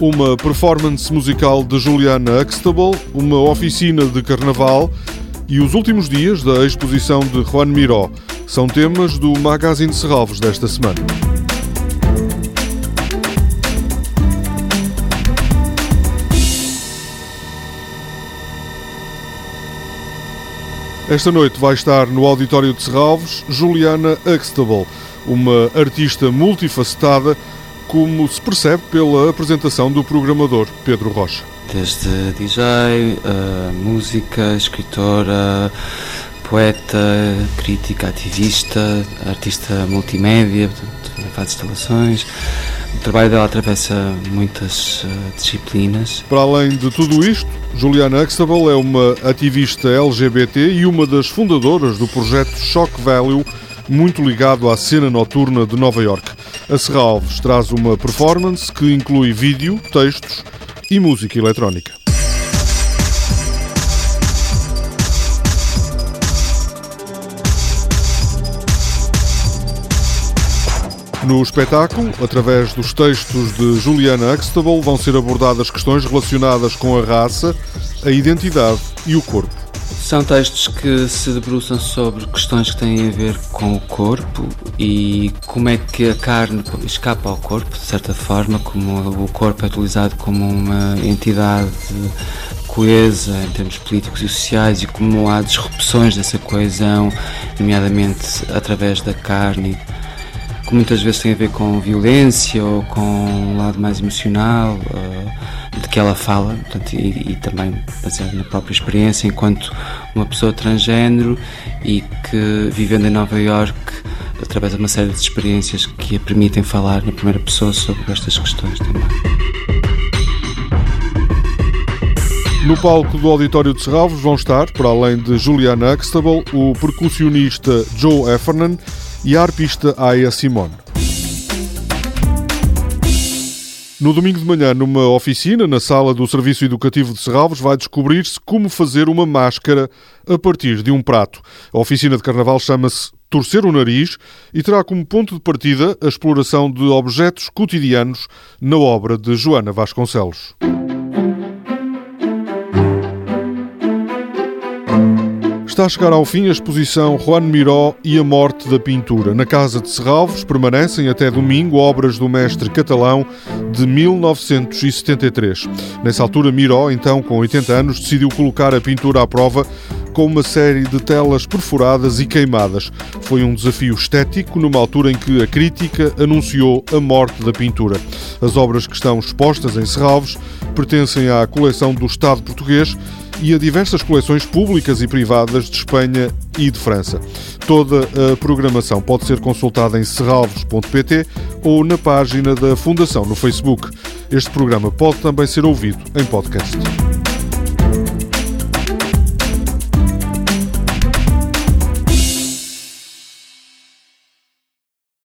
uma performance musical de Juliana Huxtable, uma oficina de carnaval e os últimos dias da exposição de Juan Miró são temas do Magazine Serralves desta semana. Esta noite vai estar no Auditório de Serralves Juliana Huxtable, uma artista multifacetada, como se percebe pela apresentação do programador Pedro Rocha. Desde DJ, uh, música, escritora, poeta, crítica, ativista, artista multimédia, portanto, faz instalações. O trabalho dela atravessa muitas uh, disciplinas. Para além de tudo isto, Juliana Huxtable é uma ativista LGBT e uma das fundadoras do projeto Shock Value, muito ligado à cena noturna de Nova York. A Serralves traz uma performance que inclui vídeo, textos e música eletrónica. No espetáculo, através dos textos de Juliana Huxtable, vão ser abordadas questões relacionadas com a raça, a identidade e o corpo. São textos que se debruçam sobre questões que têm a ver com o corpo e como é que a carne escapa ao corpo, de certa forma, como o corpo é utilizado como uma entidade coesa em termos políticos e sociais e como há disrupções dessa coesão, nomeadamente através da carne que muitas vezes tem a ver com violência ou com um lado mais emocional uh, de que ela fala, portanto, e, e, também baseado na própria experiência enquanto uma pessoa transgênero e que vivendo em Nova York através de uma série de experiências que a permitem falar na primeira pessoa sobre estas questões também. No palco do Auditório de Serralvos vão estar, para além de Juliana Huxtable, o percussionista Joe Heffernan e a arpista Aya Simone. No domingo de manhã, numa oficina na sala do Serviço Educativo de Serralves, vai descobrir-se como fazer uma máscara a partir de um prato. A oficina de carnaval chama-se Torcer o Nariz e terá como ponto de partida a exploração de objetos cotidianos na obra de Joana Vasconcelos. A chegar ao fim a exposição Juan Miró e a Morte da Pintura. Na Casa de Serralvos permanecem até domingo obras do mestre catalão de 1973. Nessa altura, Miró, então com 80 anos, decidiu colocar a pintura à prova com uma série de telas perfuradas e queimadas. Foi um desafio estético numa altura em que a crítica anunciou a morte da pintura. As obras que estão expostas em Serralves pertencem à coleção do Estado português e a diversas coleções públicas e privadas de Espanha e de França. Toda a programação pode ser consultada em serralvos.pt ou na página da Fundação no Facebook. Este programa pode também ser ouvido em podcast.